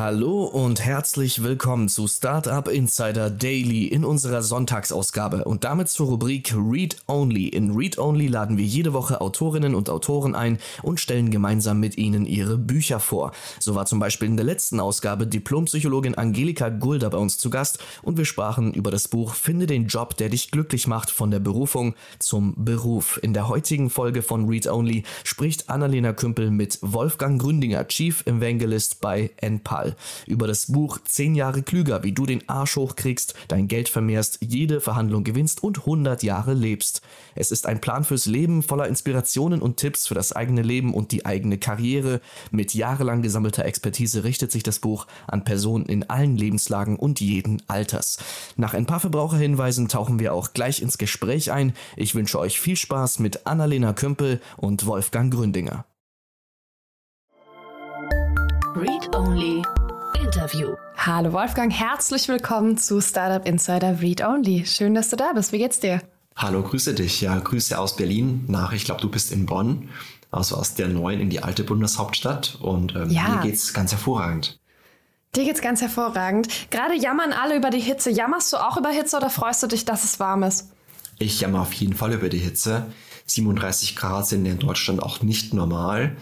Hallo und herzlich willkommen zu Startup Insider Daily in unserer Sonntagsausgabe und damit zur Rubrik Read Only. In Read Only laden wir jede Woche Autorinnen und Autoren ein und stellen gemeinsam mit ihnen ihre Bücher vor. So war zum Beispiel in der letzten Ausgabe Diplompsychologin Angelika Gulda bei uns zu Gast und wir sprachen über das Buch Finde den Job, der dich glücklich macht von der Berufung zum Beruf. In der heutigen Folge von Read Only spricht Annalena Kümpel mit Wolfgang Gründinger, Chief Evangelist bei NPAL über das Buch 10 Jahre klüger, wie du den Arsch hochkriegst, dein Geld vermehrst, jede Verhandlung gewinnst und 100 Jahre lebst. Es ist ein Plan fürs Leben voller Inspirationen und Tipps für das eigene Leben und die eigene Karriere. Mit jahrelang gesammelter Expertise richtet sich das Buch an Personen in allen Lebenslagen und jeden Alters. Nach ein paar Verbraucherhinweisen tauchen wir auch gleich ins Gespräch ein. Ich wünsche euch viel Spaß mit Annalena Kümpel und Wolfgang Gründinger. Read Only Interview. Hallo Wolfgang, herzlich willkommen zu Startup Insider Read Only. Schön, dass du da bist. Wie geht's dir? Hallo, grüße dich. Ja, Grüße aus Berlin nach, ich glaube, du bist in Bonn, also aus der neuen in die alte Bundeshauptstadt. Und ähm, ja. mir geht's ganz hervorragend. Dir geht's ganz hervorragend. Gerade jammern alle über die Hitze. Jammerst du auch über Hitze oder freust du dich, dass es warm ist? Ich jammer auf jeden Fall über die Hitze. 37 Grad sind in Deutschland auch nicht normal.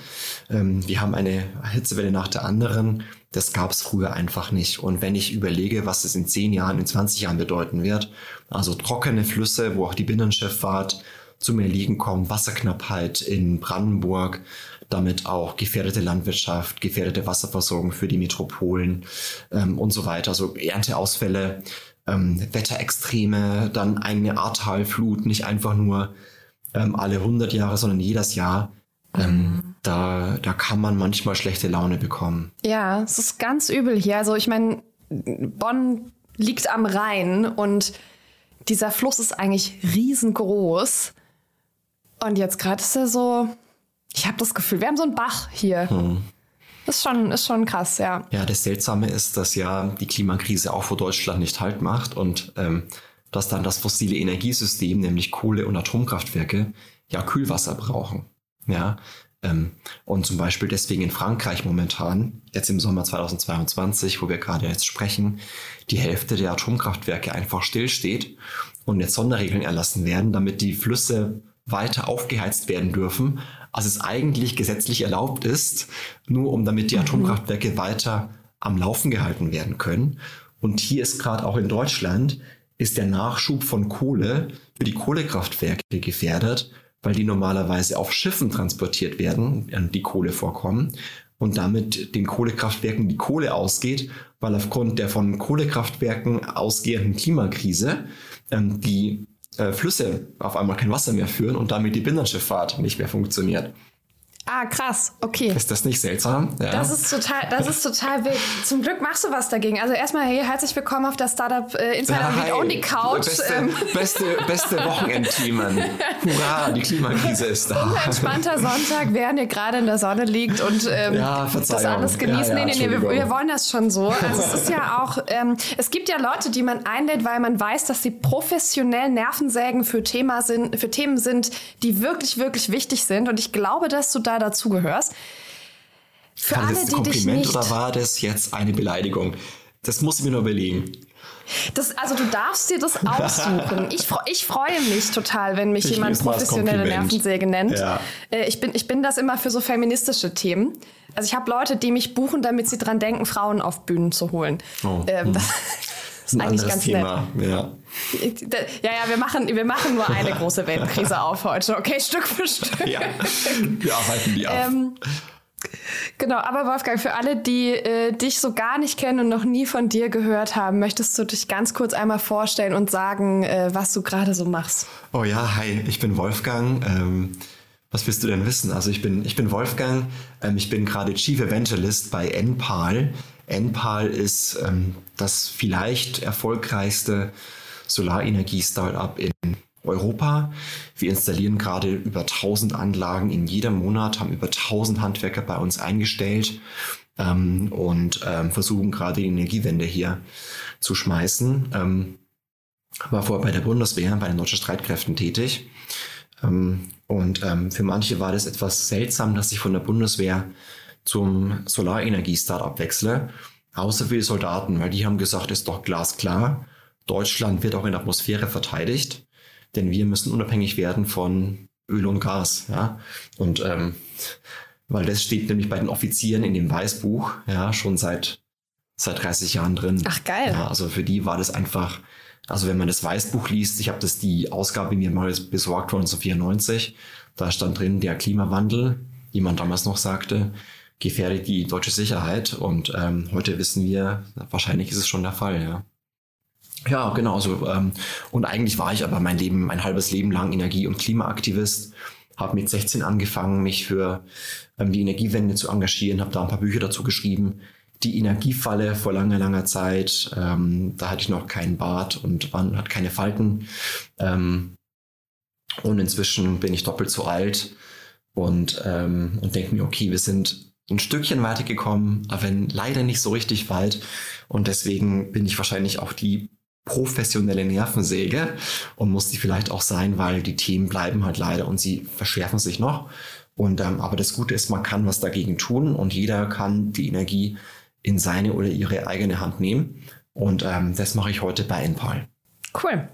Ähm, wir haben eine Hitzewelle nach der anderen. Das gab es früher einfach nicht. Und wenn ich überlege, was es in 10 Jahren, in 20 Jahren bedeuten wird, also trockene Flüsse, wo auch die Binnenschifffahrt zum Erliegen kommt, Wasserknappheit in Brandenburg, damit auch gefährdete Landwirtschaft, gefährdete Wasserversorgung für die Metropolen ähm, und so weiter, also Ernteausfälle, ähm, Wetterextreme, dann eine Ahrtalflut, nicht einfach nur ähm, alle 100 Jahre, sondern jedes Jahr. Ähm, da, da kann man manchmal schlechte Laune bekommen. Ja, es ist ganz übel hier. Also ich meine, Bonn liegt am Rhein und dieser Fluss ist eigentlich riesengroß. Und jetzt gerade ist er so, ich habe das Gefühl, wir haben so einen Bach hier. Hm. Ist schon, ist schon krass, ja. Ja, das Seltsame ist, dass ja die Klimakrise auch vor Deutschland nicht halt macht und ähm, dass dann das fossile Energiesystem, nämlich Kohle- und Atomkraftwerke, ja Kühlwasser brauchen. Ja, und zum Beispiel deswegen in Frankreich momentan, jetzt im Sommer 2022, wo wir gerade jetzt sprechen, die Hälfte der Atomkraftwerke einfach stillsteht und jetzt Sonderregeln erlassen werden, damit die Flüsse weiter aufgeheizt werden dürfen, als es eigentlich gesetzlich erlaubt ist, nur um damit die mhm. Atomkraftwerke weiter am Laufen gehalten werden können. Und hier ist gerade auch in Deutschland ist der Nachschub von Kohle für die Kohlekraftwerke gefährdet, weil die normalerweise auf Schiffen transportiert werden, die Kohle vorkommen und damit den Kohlekraftwerken die Kohle ausgeht, weil aufgrund der von Kohlekraftwerken ausgehenden Klimakrise ähm, die äh, Flüsse auf einmal kein Wasser mehr führen und damit die Binnenschifffahrt nicht mehr funktioniert. Ah, krass, okay. Ist das nicht seltsam? Ja. Das ist total, das ist total wild. Zum Glück machst du was dagegen. Also erstmal, hey, herzlich willkommen auf der Startup äh, Insider Read Only Couch. Beste, ähm. beste, beste Wochenendteamen. Hurra, die Klimakrise ist da. Ein entspannter Sonntag, während ihr gerade in der Sonne liegt und ähm, ja, das alles genießen. Ja, ja, nee, nee, nee, wir, wir, wollen das schon so. Also es ist ja auch, ähm, es gibt ja Leute, die man einlädt, weil man weiß, dass sie professionell Nervensägen für, Thema sind, für Themen sind, die wirklich, wirklich wichtig sind. Und ich glaube, dass du da dazugehörst. Für war alle, das ein Kompliment nicht, oder war das jetzt eine Beleidigung? Das muss ich mir nur überlegen. Das, also du darfst dir das aussuchen. Ich, ich freue mich total, wenn mich ich jemand professionelle Nervensäge nennt. Ja. Äh, ich, bin, ich bin das immer für so feministische Themen. Also ich habe Leute, die mich buchen, damit sie dran denken, Frauen auf Bühnen zu holen. Oh. Ähm, hm. das, ist ein eigentlich ganz Thema. Nett. Ja. ja, ja, wir machen, wir machen nur eine große Weltkrise auf heute, okay, Stück für Stück. Ja, wir arbeiten die ab. Ähm, genau, aber Wolfgang, für alle, die äh, dich so gar nicht kennen und noch nie von dir gehört haben, möchtest du dich ganz kurz einmal vorstellen und sagen, äh, was du gerade so machst? Oh ja, hi, ich bin Wolfgang. Ähm, was willst du denn wissen? Also ich bin, ich bin Wolfgang, ähm, ich bin gerade Chief Evangelist bei NPAL. NPAL ist ähm, das vielleicht erfolgreichste Solarenergie-Startup in Europa. Wir installieren gerade über 1000 Anlagen in jedem Monat, haben über 1000 Handwerker bei uns eingestellt ähm, und ähm, versuchen gerade die Energiewende hier zu schmeißen. Ähm, war vorher bei der Bundeswehr, bei den deutschen Streitkräften tätig. Ähm, und ähm, für manche war das etwas seltsam, dass ich von der Bundeswehr zum Solarenergie-Startup wechsle. Außer für die Soldaten, weil die haben gesagt, ist doch glasklar, Deutschland wird auch in der Atmosphäre verteidigt, denn wir müssen unabhängig werden von Öl und Gas. Ja? Und ähm, weil das steht nämlich bei den Offizieren in dem Weißbuch ja schon seit seit 30 Jahren drin. Ach geil. Ja, also für die war das einfach also wenn man das Weißbuch liest, ich habe das die Ausgabe mir mal besorgt von 1994, da stand drin, der Klimawandel, wie man damals noch sagte, gefährdet die deutsche Sicherheit. Und ähm, heute wissen wir, wahrscheinlich ist es schon der Fall, ja. Ja, genau. Also, ähm, und eigentlich war ich aber mein Leben, mein halbes Leben lang Energie- und Klimaaktivist. Habe mit 16 angefangen, mich für ähm, die Energiewende zu engagieren, habe da ein paar Bücher dazu geschrieben die Energiefalle vor langer, langer Zeit. Ähm, da hatte ich noch keinen Bart und man hat keine Falten. Ähm, und inzwischen bin ich doppelt so alt und, ähm, und denke mir, okay, wir sind ein Stückchen weitergekommen, aber leider nicht so richtig weit. Und deswegen bin ich wahrscheinlich auch die professionelle Nervensäge und muss die vielleicht auch sein, weil die Themen bleiben halt leider und sie verschärfen sich noch. Und ähm, aber das Gute ist, man kann was dagegen tun und jeder kann die Energie in seine oder ihre eigene Hand nehmen. Und ähm, das mache ich heute bei Enpal. Cool.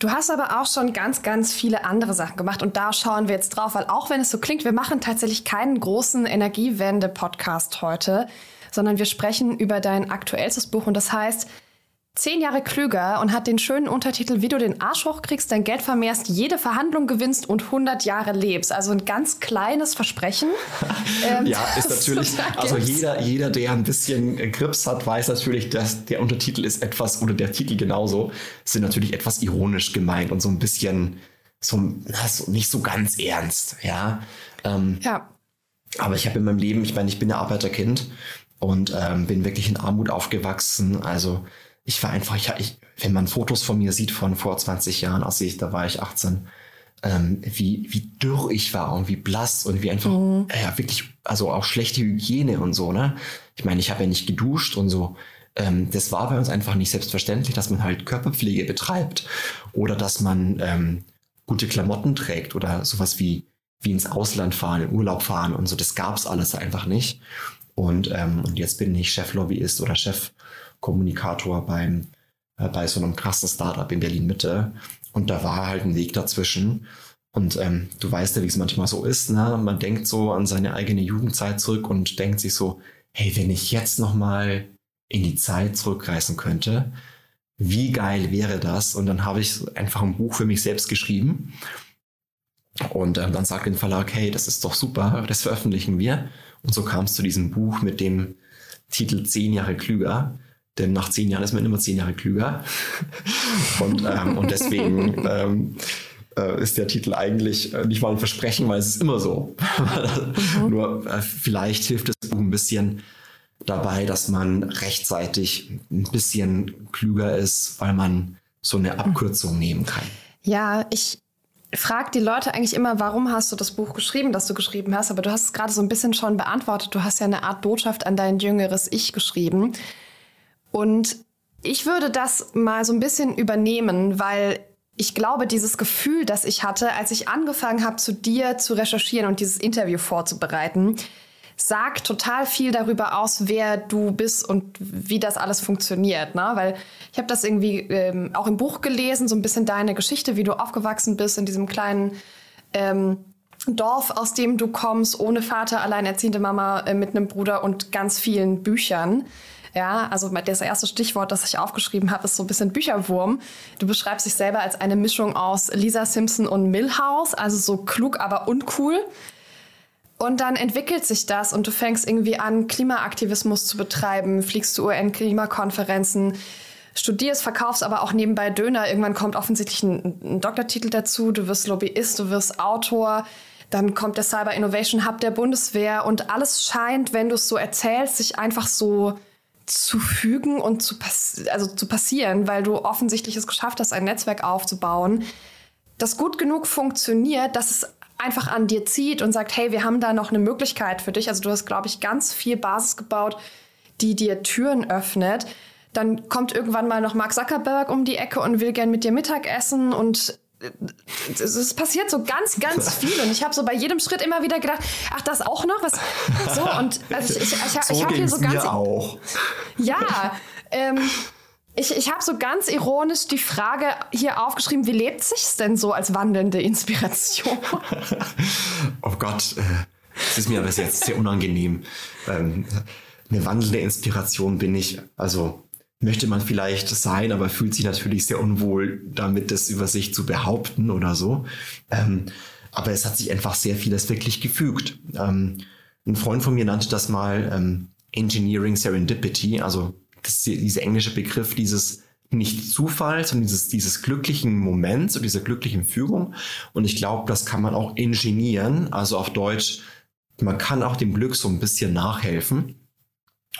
Du hast aber auch schon ganz, ganz viele andere Sachen gemacht und da schauen wir jetzt drauf, weil auch wenn es so klingt, wir machen tatsächlich keinen großen Energiewende-Podcast heute, sondern wir sprechen über dein aktuellstes Buch und das heißt Zehn Jahre klüger und hat den schönen Untertitel, wie du den Arsch hochkriegst, dein Geld vermehrst, jede Verhandlung gewinnst und 100 Jahre lebst. Also ein ganz kleines Versprechen. ähm, ja, ist natürlich, also jeder, jeder, der ein bisschen Grips hat, weiß natürlich, dass der Untertitel ist etwas, oder der Titel genauso, sind natürlich etwas ironisch gemeint und so ein bisschen, so, nicht so ganz ernst, ja. Ähm, ja. Aber ich habe in meinem Leben, ich meine, ich bin ein Arbeiterkind und ähm, bin wirklich in Armut aufgewachsen, also ich war einfach, ich, ich, wenn man Fotos von mir sieht von vor 20 Jahren, als ich, da war ich 18, ähm, wie, wie dürr ich war und wie blass und wie einfach, mhm. ja, wirklich, also auch schlechte Hygiene und so, ne? Ich meine, ich habe ja nicht geduscht und so. Ähm, das war bei uns einfach nicht selbstverständlich, dass man halt Körperpflege betreibt oder dass man ähm, gute Klamotten trägt oder sowas wie, wie ins Ausland fahren, in Urlaub fahren und so. Das gab's alles einfach nicht. Und, ähm, und jetzt bin ich Cheflobbyist oder Chef Kommunikator beim, äh, bei so einem krassen Startup in Berlin Mitte. Und da war halt ein Weg dazwischen. Und ähm, du weißt ja, wie es manchmal so ist. Ne? Man denkt so an seine eigene Jugendzeit zurück und denkt sich so, hey, wenn ich jetzt noch mal in die Zeit zurückreisen könnte, wie geil wäre das? Und dann habe ich einfach ein Buch für mich selbst geschrieben. Und ähm, dann sagt der Verlag, hey, das ist doch super, das veröffentlichen wir. Und so kam es zu diesem Buch mit dem Titel Zehn Jahre klüger. Denn nach zehn Jahren ist man immer zehn Jahre klüger. und, ähm, und deswegen ähm, äh, ist der Titel eigentlich äh, nicht mal ein Versprechen, weil es ist immer so. mhm. Nur äh, vielleicht hilft das Buch ein bisschen dabei, dass man rechtzeitig ein bisschen klüger ist, weil man so eine Abkürzung nehmen kann. Ja, ich frage die Leute eigentlich immer, warum hast du das Buch geschrieben, das du geschrieben hast, aber du hast es gerade so ein bisschen schon beantwortet. Du hast ja eine Art Botschaft an dein jüngeres Ich geschrieben. Und ich würde das mal so ein bisschen übernehmen, weil ich glaube, dieses Gefühl, das ich hatte, als ich angefangen habe, zu dir zu recherchieren und dieses Interview vorzubereiten, sagt total viel darüber aus, wer du bist und wie das alles funktioniert. Ne? Weil ich habe das irgendwie ähm, auch im Buch gelesen, so ein bisschen deine Geschichte, wie du aufgewachsen bist in diesem kleinen ähm, Dorf, aus dem du kommst, ohne Vater, alleinerziehende Mama äh, mit einem Bruder und ganz vielen Büchern. Ja, also das erste Stichwort, das ich aufgeschrieben habe, ist so ein bisschen Bücherwurm. Du beschreibst dich selber als eine Mischung aus Lisa Simpson und Millhouse, also so klug, aber uncool. Und dann entwickelt sich das und du fängst irgendwie an, Klimaaktivismus zu betreiben, fliegst zu UN-Klimakonferenzen, studierst, verkaufst aber auch nebenbei Döner. Irgendwann kommt offensichtlich ein, ein Doktortitel dazu, du wirst Lobbyist, du wirst Autor. Dann kommt der Cyber Innovation Hub der Bundeswehr und alles scheint, wenn du es so erzählst, sich einfach so zu fügen und zu, pass also zu passieren, weil du offensichtlich es geschafft hast, ein Netzwerk aufzubauen, das gut genug funktioniert, dass es einfach an dir zieht und sagt, hey, wir haben da noch eine Möglichkeit für dich. Also du hast, glaube ich, ganz viel Basis gebaut, die dir Türen öffnet. dann kommt irgendwann mal noch Mark Zuckerberg um die Ecke und will gern mit dir Mittagessen und es passiert so ganz, ganz viel und ich habe so bei jedem Schritt immer wieder gedacht, ach, das auch noch was. So und also ich, ich, ich, so ich habe hier so ganz. auch. Ja, ähm, ich, ich habe so ganz ironisch die Frage hier aufgeschrieben, wie lebt sich's denn so als wandelnde Inspiration? oh Gott, äh, das ist mir aber jetzt sehr unangenehm. Ähm, eine wandelnde Inspiration bin ich, also möchte man vielleicht sein, aber fühlt sich natürlich sehr unwohl damit, das über sich zu behaupten oder so. Ähm, aber es hat sich einfach sehr vieles wirklich gefügt. Ähm, ein Freund von mir nannte das mal ähm, Engineering Serendipity, also dieser englische Begriff dieses nicht Zufall, sondern dieses, dieses glücklichen Moments und dieser glücklichen Fügung. Und ich glaube, das kann man auch ingenieren, also auf Deutsch, man kann auch dem Glück so ein bisschen nachhelfen.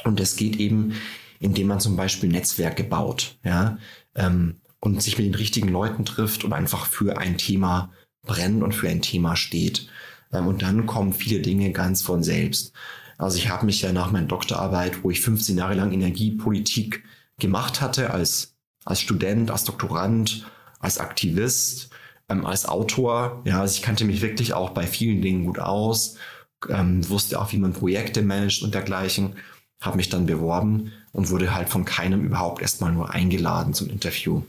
Und es geht eben indem man zum Beispiel Netzwerke baut, ja, ähm, und sich mit den richtigen Leuten trifft und einfach für ein Thema brennt und für ein Thema steht. Ähm, und dann kommen viele Dinge ganz von selbst. Also ich habe mich ja nach meiner Doktorarbeit, wo ich 15 Jahre lang Energiepolitik gemacht hatte, als, als Student, als Doktorand, als Aktivist, ähm, als Autor, ja, also ich kannte mich wirklich auch bei vielen Dingen gut aus, ähm, wusste auch, wie man Projekte managt und dergleichen habe mich dann beworben und wurde halt von keinem überhaupt erstmal nur eingeladen zum Interview.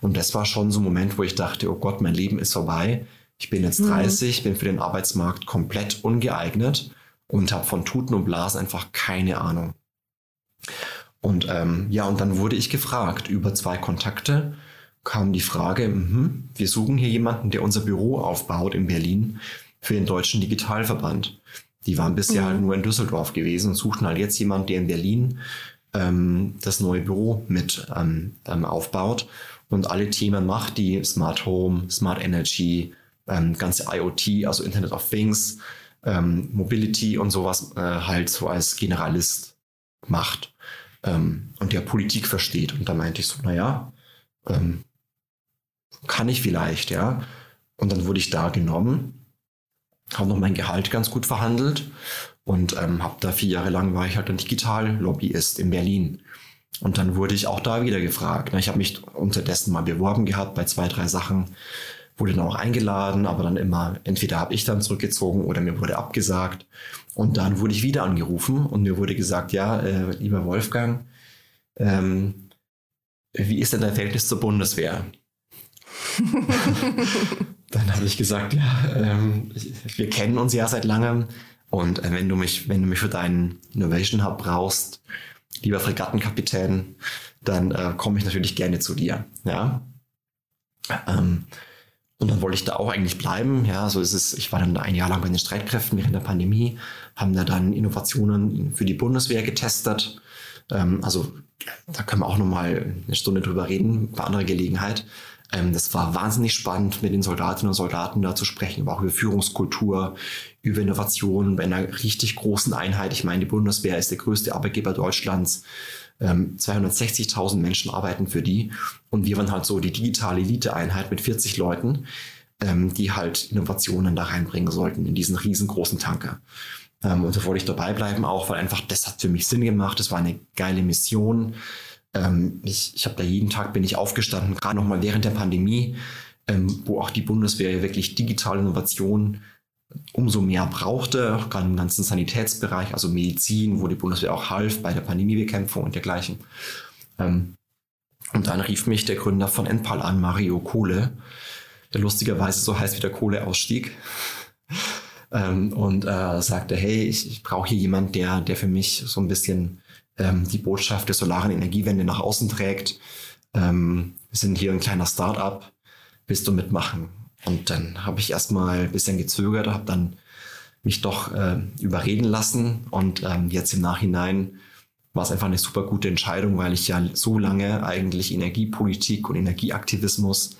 Und das war schon so ein Moment, wo ich dachte, oh Gott, mein Leben ist vorbei. Ich bin jetzt 30, mhm. bin für den Arbeitsmarkt komplett ungeeignet und habe von Tuten und Blasen einfach keine Ahnung. Und ähm, ja, und dann wurde ich gefragt über zwei Kontakte, kam die Frage, mh, wir suchen hier jemanden, der unser Büro aufbaut in Berlin für den Deutschen Digitalverband. Die waren bisher halt mhm. halt nur in Düsseldorf gewesen und suchten halt jetzt jemanden, der in Berlin ähm, das neue Büro mit ähm, ähm, aufbaut und alle Themen macht, die Smart Home, Smart Energy, ähm, ganze IoT, also Internet of Things, ähm, Mobility und sowas äh, halt so als Generalist macht ähm, und der Politik versteht. Und da meinte ich so, naja, ähm, kann ich vielleicht, ja. Und dann wurde ich da genommen habe noch mein Gehalt ganz gut verhandelt und ähm, habe da vier Jahre lang war ich halt ein Digitallobbyist in Berlin. Und dann wurde ich auch da wieder gefragt. Ich habe mich unterdessen mal beworben gehabt bei zwei, drei Sachen, wurde dann auch eingeladen, aber dann immer, entweder habe ich dann zurückgezogen oder mir wurde abgesagt. Und dann wurde ich wieder angerufen und mir wurde gesagt, ja, äh, lieber Wolfgang, ähm, wie ist denn dein Verhältnis zur Bundeswehr? dann habe ich gesagt, ja, ähm, wir kennen uns ja seit langem und äh, wenn du mich, wenn du mich für deinen Innovation Hub brauchst, lieber Fregattenkapitän, dann äh, komme ich natürlich gerne zu dir. Ja. Ähm, und dann wollte ich da auch eigentlich bleiben. Ja, so ist es. Ich war dann ein Jahr lang bei den Streitkräften während der Pandemie, haben da dann Innovationen für die Bundeswehr getestet. Ähm, also da können wir auch noch mal eine Stunde drüber reden bei anderer Gelegenheit. Ähm, das war wahnsinnig spannend, mit den Soldatinnen und Soldaten da zu sprechen, aber auch über Führungskultur, über Innovation bei einer richtig großen Einheit. Ich meine, die Bundeswehr ist der größte Arbeitgeber Deutschlands. 260.000 ähm, Menschen arbeiten für die. Und wir waren halt so die digitale Elite-Einheit mit 40 Leuten, ähm, die halt Innovationen da reinbringen sollten in diesen riesengroßen Tanker. und da wollte ich dabei bleiben auch, weil einfach das hat für mich Sinn gemacht. Das war eine geile Mission. Ähm, ich ich habe da jeden Tag bin ich aufgestanden, gerade noch mal während der Pandemie, ähm, wo auch die Bundeswehr wirklich digitale Innovation umso mehr brauchte, auch gerade im ganzen Sanitätsbereich, also Medizin, wo die Bundeswehr auch half bei der Pandemiebekämpfung und dergleichen. Ähm, und dann rief mich der Gründer von Enpal an, Mario Kohle, der lustigerweise so heißt wie der Kohleausstieg. ähm, und äh, sagte, hey, ich, ich brauche hier jemand, der, der für mich so ein bisschen ähm, die Botschaft der solaren Energiewende nach außen trägt. Ähm, wir sind hier ein kleiner Start-up, willst du mitmachen? Und dann habe ich erstmal ein bisschen gezögert, habe dann mich doch äh, überreden lassen und ähm, jetzt im Nachhinein war es einfach eine super gute Entscheidung, weil ich ja so lange eigentlich Energiepolitik und Energieaktivismus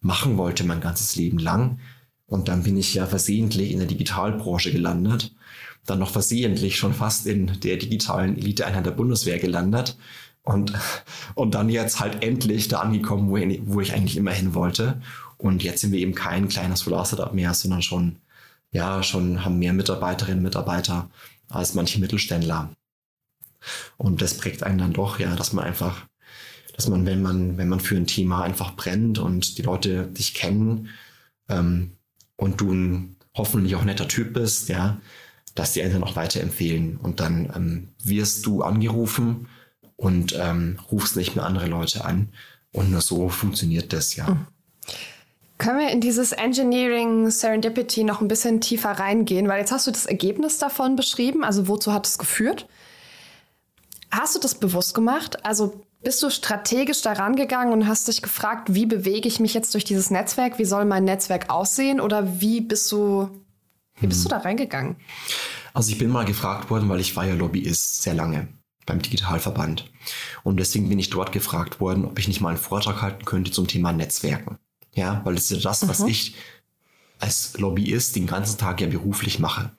machen wollte, mein ganzes Leben lang. Und dann bin ich ja versehentlich in der Digitalbranche gelandet dann noch versehentlich schon fast in der digitalen Eliteeinheit der Bundeswehr gelandet und, und dann jetzt halt endlich da angekommen, wo, wo ich eigentlich immer hin wollte. Und jetzt sind wir eben kein kleines Solar-Startup mehr, sondern schon, ja, schon haben mehr Mitarbeiterinnen und Mitarbeiter als manche Mittelständler. Und das prägt einen dann doch, ja, dass man einfach, dass man, wenn man, wenn man für ein Thema einfach brennt und die Leute dich kennen ähm, und du ein hoffentlich auch netter Typ bist, ja, dass die Eltern auch weiterempfehlen. Und dann ähm, wirst du angerufen und ähm, rufst nicht mehr andere Leute an. Und nur so funktioniert das, ja. Mhm. Können wir in dieses Engineering Serendipity noch ein bisschen tiefer reingehen? Weil jetzt hast du das Ergebnis davon beschrieben, also wozu hat es geführt? Hast du das bewusst gemacht? Also bist du strategisch daran gegangen und hast dich gefragt, wie bewege ich mich jetzt durch dieses Netzwerk? Wie soll mein Netzwerk aussehen? Oder wie bist du, wie bist hm. du da reingegangen? Also ich bin mal gefragt worden, weil ich war ja Lobbyist sehr lange beim Digitalverband. Und deswegen bin ich dort gefragt worden, ob ich nicht mal einen Vortrag halten könnte zum Thema Netzwerken. Ja, weil das ist ja das, was mhm. ich als Lobbyist den ganzen Tag ja beruflich mache.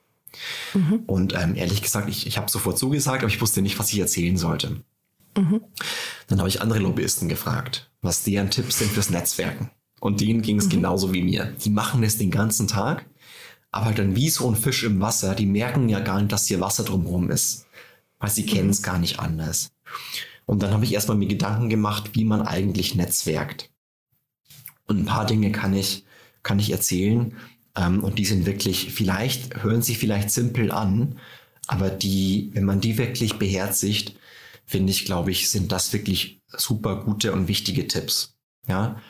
Mhm. Und ähm, ehrlich gesagt, ich, ich habe sofort zugesagt, aber ich wusste nicht, was ich erzählen sollte. Mhm. Dann habe ich andere Lobbyisten gefragt, was deren Tipps sind fürs Netzwerken. Und denen ging es mhm. genauso wie mir. Die machen es den ganzen Tag, aber halt dann wie so ein Fisch im Wasser, die merken ja gar nicht, dass hier Wasser drumherum ist. Weil sie kennen es mhm. gar nicht anders. Und dann habe ich erstmal mir Gedanken gemacht, wie man eigentlich netzwerkt. Und ein paar Dinge kann ich, kann ich erzählen. Ähm, und die sind wirklich, vielleicht, hören sich vielleicht simpel an, aber die, wenn man die wirklich beherzigt, finde ich, glaube ich, sind das wirklich super gute und wichtige Tipps. Ja.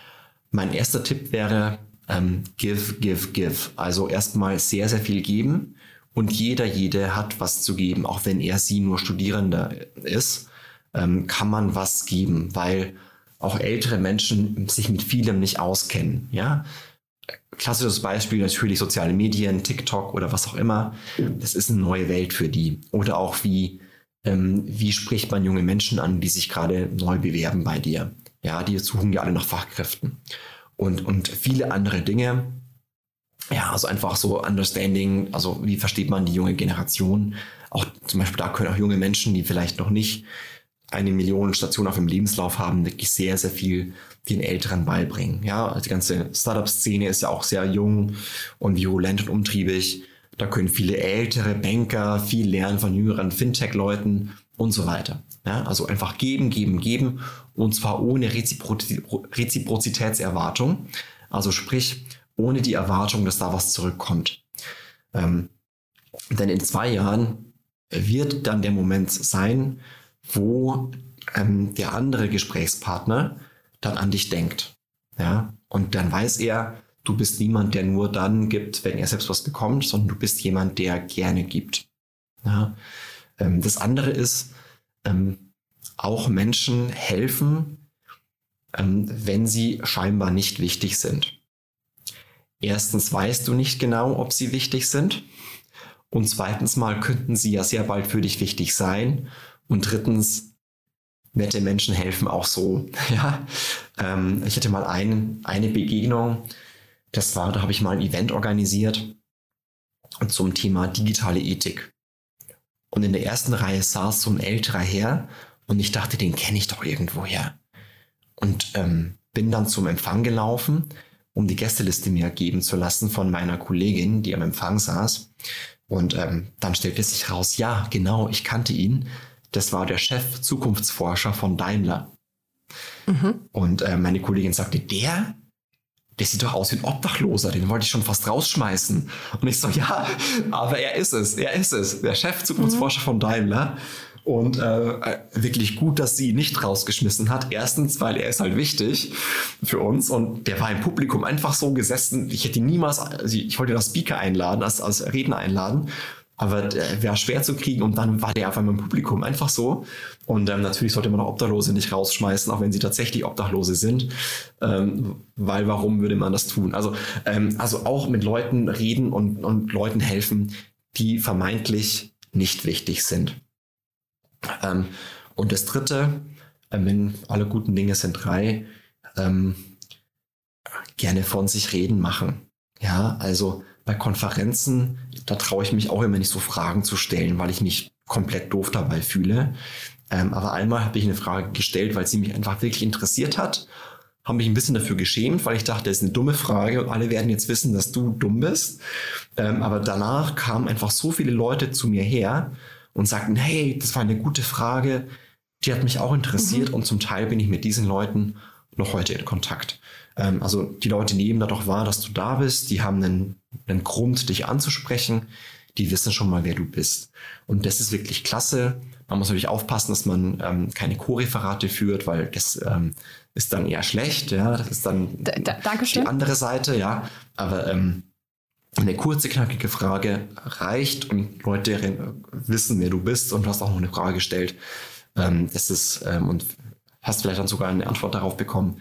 Mein erster Tipp wäre, ähm, give, give, give. Also erstmal sehr, sehr viel geben. Und jeder, jede hat was zu geben, auch wenn er sie nur Studierender ist, ähm, kann man was geben, weil auch ältere Menschen sich mit vielem nicht auskennen. Ja, klassisches Beispiel natürlich soziale Medien, TikTok oder was auch immer. Das ist eine neue Welt für die. Oder auch wie ähm, wie spricht man junge Menschen an, die sich gerade neu bewerben bei dir. Ja, die suchen ja alle nach Fachkräften und und viele andere Dinge. Ja, also einfach so Understanding, also wie versteht man die junge Generation? Auch zum Beispiel da können auch junge Menschen, die vielleicht noch nicht eine Million Stationen auf dem Lebenslauf haben, wirklich sehr, sehr viel den Älteren beibringen. Ja, die ganze Startup-Szene ist ja auch sehr jung und virulent und umtriebig. Da können viele ältere Banker viel lernen von jüngeren Fintech-Leuten und so weiter. Ja, also einfach geben, geben, geben und zwar ohne Reziprozitätserwartung. Also sprich, ohne die Erwartung, dass da was zurückkommt. Ähm, denn in zwei Jahren wird dann der Moment sein, wo ähm, der andere Gesprächspartner dann an dich denkt. Ja, und dann weiß er, du bist niemand, der nur dann gibt, wenn er selbst was bekommt, sondern du bist jemand, der gerne gibt. Ja, ähm, das andere ist, ähm, auch Menschen helfen, ähm, wenn sie scheinbar nicht wichtig sind. Erstens weißt du nicht genau, ob sie wichtig sind. Und zweitens mal könnten sie ja sehr bald für dich wichtig sein. Und drittens, nette Menschen helfen auch so. Ja, ähm, ich hatte mal ein, eine Begegnung, das war, da habe ich mal ein Event organisiert zum Thema digitale Ethik. Und in der ersten Reihe saß so ein älterer Herr und ich dachte, den kenne ich doch irgendwoher. Und ähm, bin dann zum Empfang gelaufen, um die Gästeliste mir geben zu lassen von meiner Kollegin, die am Empfang saß. Und ähm, dann stellte sich raus, ja, genau, ich kannte ihn. Das war der Chef Zukunftsforscher von Daimler. Mhm. Und äh, meine Kollegin sagte, der? Der sieht doch aus wie ein Obdachloser, den wollte ich schon fast rausschmeißen. Und ich so, ja, aber er ist es, er ist es, der Chef Zukunftsforscher mhm. von Daimler. Und äh, wirklich gut, dass sie ihn nicht rausgeschmissen hat. Erstens, weil er ist halt wichtig für uns und der war im Publikum einfach so gesessen. Ich hätte niemals, also ich wollte das Speaker einladen, als, als Redner einladen aber der wäre schwer zu kriegen und dann war der auf einmal im Publikum einfach so. Und ähm, natürlich sollte man auch Obdachlose nicht rausschmeißen, auch wenn sie tatsächlich Obdachlose sind, ähm, weil warum würde man das tun? Also, ähm, also auch mit Leuten reden und, und Leuten helfen, die vermeintlich nicht wichtig sind. Ähm, und das Dritte, ähm, wenn alle guten Dinge sind drei, ähm, gerne von sich reden machen. Ja, also bei Konferenzen, da traue ich mich auch immer nicht so Fragen zu stellen, weil ich mich komplett doof dabei fühle. Ähm, aber einmal habe ich eine Frage gestellt, weil sie mich einfach wirklich interessiert hat. Habe mich ein bisschen dafür geschämt, weil ich dachte, das ist eine dumme Frage und alle werden jetzt wissen, dass du dumm bist. Ähm, aber danach kamen einfach so viele Leute zu mir her und sagten, hey, das war eine gute Frage, die hat mich auch interessiert mhm. und zum Teil bin ich mit diesen Leuten noch heute in Kontakt. Ähm, also die Leute nehmen da doch wahr, dass du da bist, die haben einen, einen Grund, dich anzusprechen, die wissen schon mal, wer du bist. Und das ist wirklich klasse. Man muss natürlich aufpassen, dass man ähm, keine Co-Referate führt, weil das ähm, ist dann eher schlecht. Ja, das ist dann da, da, die andere Seite. Ja, aber ähm, eine kurze, knackige Frage reicht und Leute wissen, wer du bist und du hast auch noch eine Frage gestellt. Ähm, das ist ähm, und hast vielleicht dann sogar eine Antwort darauf bekommen.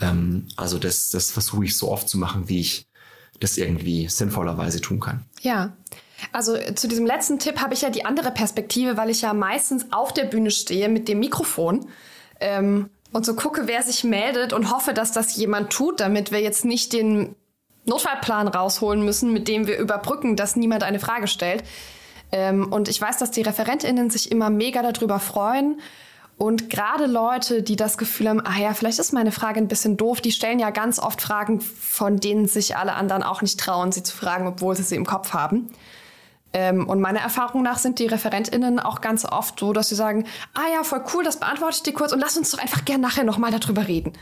Ähm, also das, das versuche ich so oft zu machen, wie ich das irgendwie sinnvollerweise tun kann. Ja. Also zu diesem letzten Tipp habe ich ja die andere Perspektive, weil ich ja meistens auf der Bühne stehe mit dem Mikrofon ähm, und so gucke, wer sich meldet und hoffe, dass das jemand tut, damit wir jetzt nicht den Notfallplan rausholen müssen, mit dem wir überbrücken, dass niemand eine Frage stellt. Ähm, und ich weiß, dass die ReferentInnen sich immer mega darüber freuen. Und gerade Leute, die das Gefühl haben, ah ja, vielleicht ist meine Frage ein bisschen doof, die stellen ja ganz oft Fragen, von denen sich alle anderen auch nicht trauen, sie zu fragen, obwohl sie sie im Kopf haben. Ähm, und meiner Erfahrung nach sind die ReferentInnen auch ganz oft so, dass sie sagen, ah ja, voll cool, das beantworte ich dir kurz und lass uns doch einfach gern nachher nochmal darüber reden.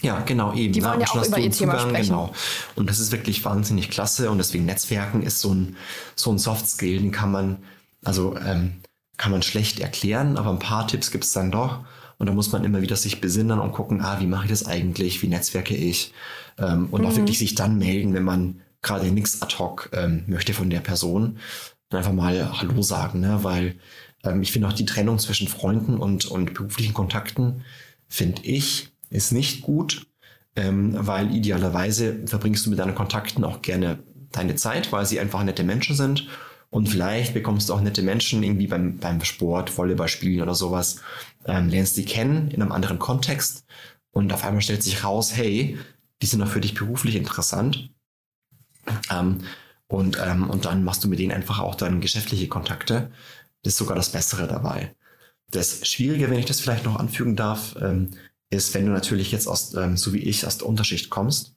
Ja, genau, eben. Die wollen ja, ja auch über ihr Thema Zugang, sprechen. Genau. Und das ist wirklich wahnsinnig klasse und deswegen Netzwerken ist so ein, so ein Soft Skill, den kann man, also ähm, kann man schlecht erklären, aber ein paar Tipps gibt es dann doch. Und da muss man immer wieder sich besinnen und gucken, ah, wie mache ich das eigentlich, wie netzwerke ich? Ähm, und mhm. auch wirklich sich dann melden, wenn man gerade nichts ad hoc ähm, möchte von der Person. Und einfach mal Hallo sagen, ne? weil ähm, ich finde auch die Trennung zwischen Freunden und, und beruflichen Kontakten, finde ich, ist nicht gut, ähm, weil idealerweise verbringst du mit deinen Kontakten auch gerne deine Zeit, weil sie einfach nette Menschen sind. Und vielleicht bekommst du auch nette Menschen irgendwie beim, beim Sport, Volleyball spielen oder sowas, ähm, lernst die kennen in einem anderen Kontext und auf einmal stellt sich raus, hey, die sind auch für dich beruflich interessant. Ähm, und, ähm, und dann machst du mit denen einfach auch dann geschäftliche Kontakte. Das ist sogar das Bessere dabei. Das Schwierige, wenn ich das vielleicht noch anfügen darf, ähm, ist, wenn du natürlich jetzt aus, ähm, so wie ich, aus der Unterschicht kommst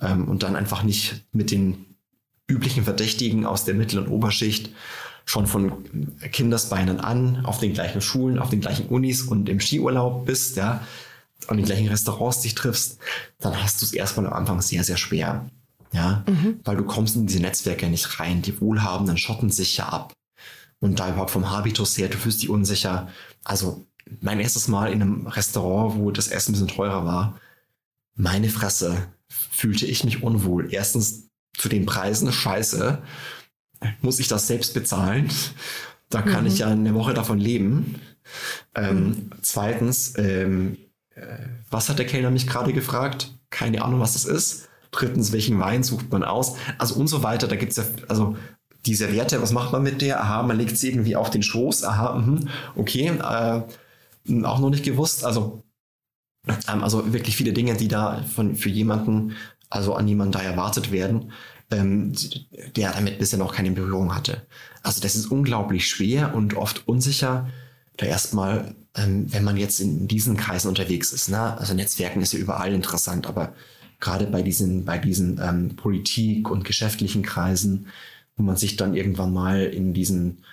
ähm, und dann einfach nicht mit den üblichen Verdächtigen aus der Mittel- und Oberschicht schon von Kindesbeinen an auf den gleichen Schulen, auf den gleichen Unis und im Skiurlaub bist, ja, in den gleichen Restaurants dich triffst, dann hast du es erstmal am Anfang sehr, sehr schwer. Ja, mhm. weil du kommst in diese Netzwerke nicht rein. Die Wohlhabenden schotten sich ja ab. Und da überhaupt vom Habitus her, du fühlst dich unsicher. Also mein erstes Mal in einem Restaurant, wo das Essen ein bisschen teurer war, meine Fresse, fühlte ich mich unwohl. Erstens zu den Preisen, scheiße, muss ich das selbst bezahlen? Da kann mhm. ich ja eine Woche davon leben. Ähm. Zweitens, ähm, äh, was hat der Kellner mich gerade gefragt? Keine Ahnung, was das ist. Drittens, welchen Wein sucht man aus? Also und so weiter. Da gibt es ja, also diese Werte, was macht man mit der? Aha, man legt sie irgendwie auf den Schoß. Aha, mh, okay. Äh, auch noch nicht gewusst. Also, ähm, also wirklich viele Dinge, die da von, für jemanden, also an jemanden da erwartet werden, ähm, der damit bisher noch keine Berührung hatte. Also das ist unglaublich schwer und oft unsicher, da erstmal, ähm, wenn man jetzt in diesen Kreisen unterwegs ist. Ne? Also Netzwerken ist ja überall interessant, aber gerade bei diesen, bei diesen ähm, Politik- und geschäftlichen Kreisen, wo man sich dann irgendwann mal in diesen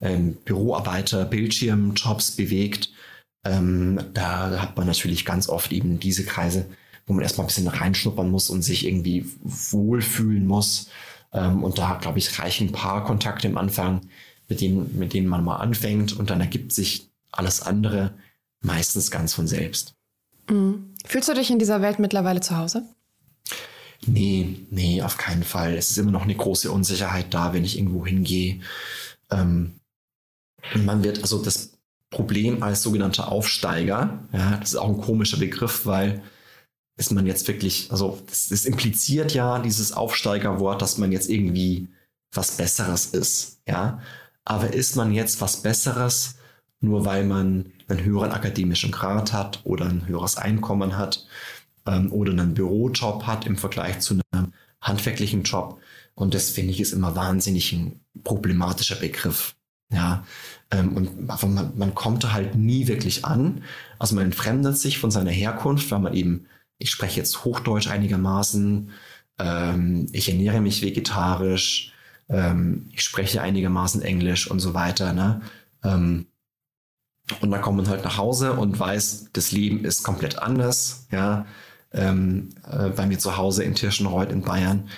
ähm, Büroarbeiter, Bildschirmjobs bewegt, ähm, da hat man natürlich ganz oft eben diese Kreise, wo man erstmal ein bisschen reinschnuppern muss und sich irgendwie wohlfühlen muss. Ähm, und da, glaube ich, reichen ein paar Kontakte am Anfang, mit denen, mit denen man mal anfängt und dann ergibt sich alles andere meistens ganz von selbst. Mhm. Fühlst du dich in dieser Welt mittlerweile zu Hause? Nee, nee, auf keinen Fall. Es ist immer noch eine große Unsicherheit da, wenn ich irgendwo hingehe. Ähm, man wird, also das Problem als sogenannter Aufsteiger. Ja, das ist auch ein komischer Begriff, weil ist man jetzt wirklich, also das impliziert ja dieses Aufsteigerwort, dass man jetzt irgendwie was Besseres ist. Ja, aber ist man jetzt was Besseres, nur weil man einen höheren akademischen Grad hat oder ein höheres Einkommen hat ähm, oder einen Bürojob hat im Vergleich zu einem handwerklichen Job? Und das finde ich ist immer wahnsinnig ein problematischer Begriff. Ja, ähm, und man, man kommt halt nie wirklich an. Also man entfremdet sich von seiner Herkunft, weil man eben, ich spreche jetzt Hochdeutsch einigermaßen, ähm, ich ernähre mich vegetarisch, ähm, ich spreche einigermaßen Englisch und so weiter. Ne? Ähm, und dann kommt man halt nach Hause und weiß, das Leben ist komplett anders. Ja, ähm, äh, bei mir zu Hause in Tirschenreuth in Bayern,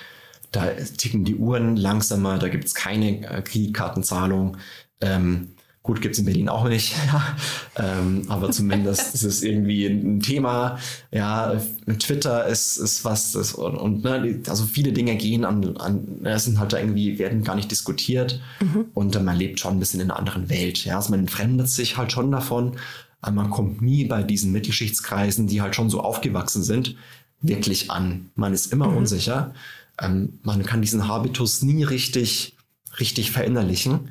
da ticken die Uhren langsamer, da gibt es keine äh, Kreditkartenzahlung. Ähm, Gut, gibt es in Berlin auch nicht, ähm, aber zumindest ist es irgendwie ein Thema. Ja, Twitter ist, ist was, ist, und, und ne, also viele Dinge gehen an, an sind halt irgendwie, werden gar nicht diskutiert mhm. und äh, man lebt schon ein bisschen in einer anderen Welt. Ja, also man entfremdet sich halt schon davon, aber man kommt nie bei diesen Mittelschichtskreisen, die halt schon so aufgewachsen sind, wirklich an. Man ist immer mhm. unsicher. Ähm, man kann diesen Habitus nie richtig, richtig verinnerlichen.